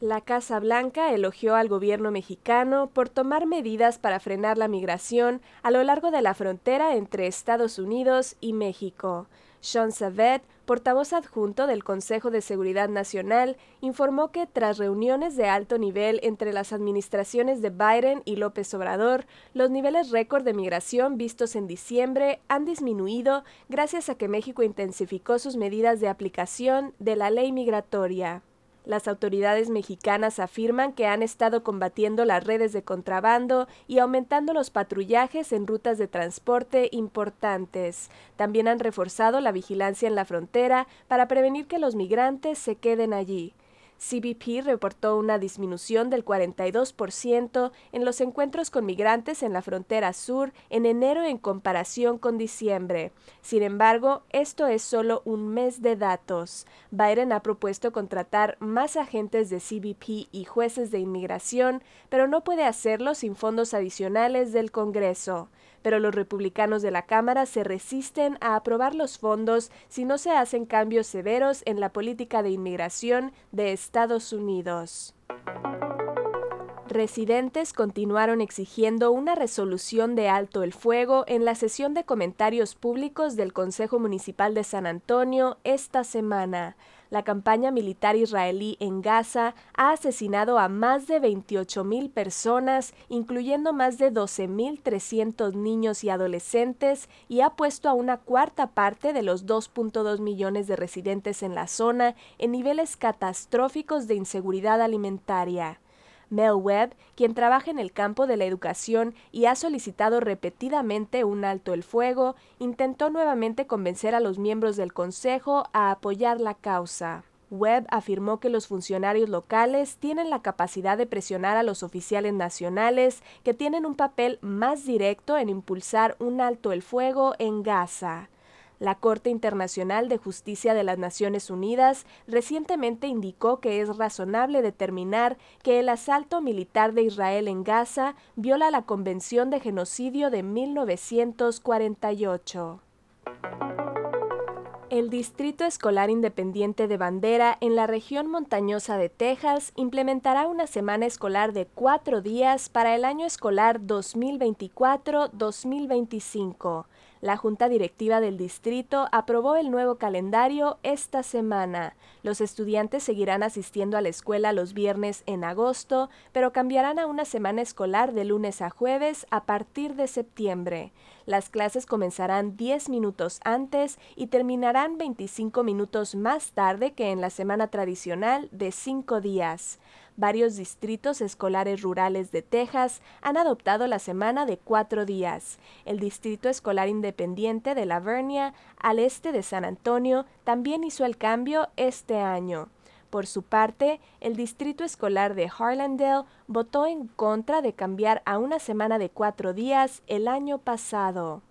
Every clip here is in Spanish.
La Casa Blanca elogió al gobierno mexicano por tomar medidas para frenar la migración a lo largo de la frontera entre Estados Unidos y México. Sean Savet, portavoz adjunto del Consejo de Seguridad Nacional, informó que tras reuniones de alto nivel entre las administraciones de Biden y López Obrador, los niveles récord de migración vistos en diciembre han disminuido gracias a que México intensificó sus medidas de aplicación de la ley migratoria. Las autoridades mexicanas afirman que han estado combatiendo las redes de contrabando y aumentando los patrullajes en rutas de transporte importantes. También han reforzado la vigilancia en la frontera para prevenir que los migrantes se queden allí. CBP reportó una disminución del 42% en los encuentros con migrantes en la frontera sur en enero en comparación con diciembre. Sin embargo, esto es solo un mes de datos. Biden ha propuesto contratar más agentes de CBP y jueces de inmigración, pero no puede hacerlo sin fondos adicionales del Congreso pero los republicanos de la Cámara se resisten a aprobar los fondos si no se hacen cambios severos en la política de inmigración de Estados Unidos. Residentes continuaron exigiendo una resolución de alto el fuego en la sesión de comentarios públicos del Consejo Municipal de San Antonio esta semana la campaña militar israelí en Gaza ha asesinado a más de 28.000 personas, incluyendo más de 12.300 niños y adolescentes, y ha puesto a una cuarta parte de los 2.2 millones de residentes en la zona en niveles catastróficos de inseguridad alimentaria. Mel Webb, quien trabaja en el campo de la educación y ha solicitado repetidamente un alto el fuego, intentó nuevamente convencer a los miembros del Consejo a apoyar la causa. Webb afirmó que los funcionarios locales tienen la capacidad de presionar a los oficiales nacionales que tienen un papel más directo en impulsar un alto el fuego en Gaza. La Corte Internacional de Justicia de las Naciones Unidas recientemente indicó que es razonable determinar que el asalto militar de Israel en Gaza viola la Convención de Genocidio de 1948. El Distrito Escolar Independiente de Bandera en la región montañosa de Texas implementará una semana escolar de cuatro días para el año escolar 2024-2025. La Junta Directiva del Distrito aprobó el nuevo calendario esta semana. Los estudiantes seguirán asistiendo a la escuela los viernes en agosto, pero cambiarán a una semana escolar de lunes a jueves a partir de septiembre. Las clases comenzarán 10 minutos antes y terminarán 25 minutos más tarde que en la semana tradicional de 5 días. Varios distritos escolares rurales de Texas han adoptado la semana de cuatro días. El Distrito Escolar Independiente de La Vernia, al este de San Antonio, también hizo el cambio este año. Por su parte, el Distrito Escolar de Harlandale votó en contra de cambiar a una semana de cuatro días el año pasado.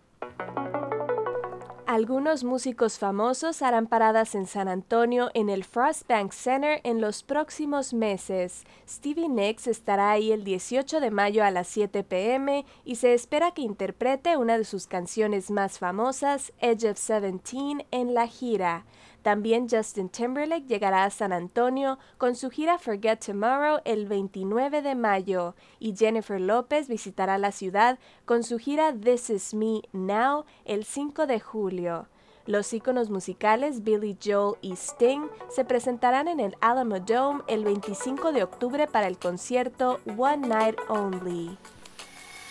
Algunos músicos famosos harán paradas en San Antonio en el Frostbank Center en los próximos meses. Stevie Nicks estará ahí el 18 de mayo a las 7 pm y se espera que interprete una de sus canciones más famosas, Edge of Seventeen, en la gira. También Justin Timberlake llegará a San Antonio con su gira Forget Tomorrow el 29 de mayo y Jennifer López visitará la ciudad con su gira This Is Me Now el 5 de julio. Los íconos musicales Billy Joel y Sting se presentarán en el Alamo Dome el 25 de octubre para el concierto One Night Only.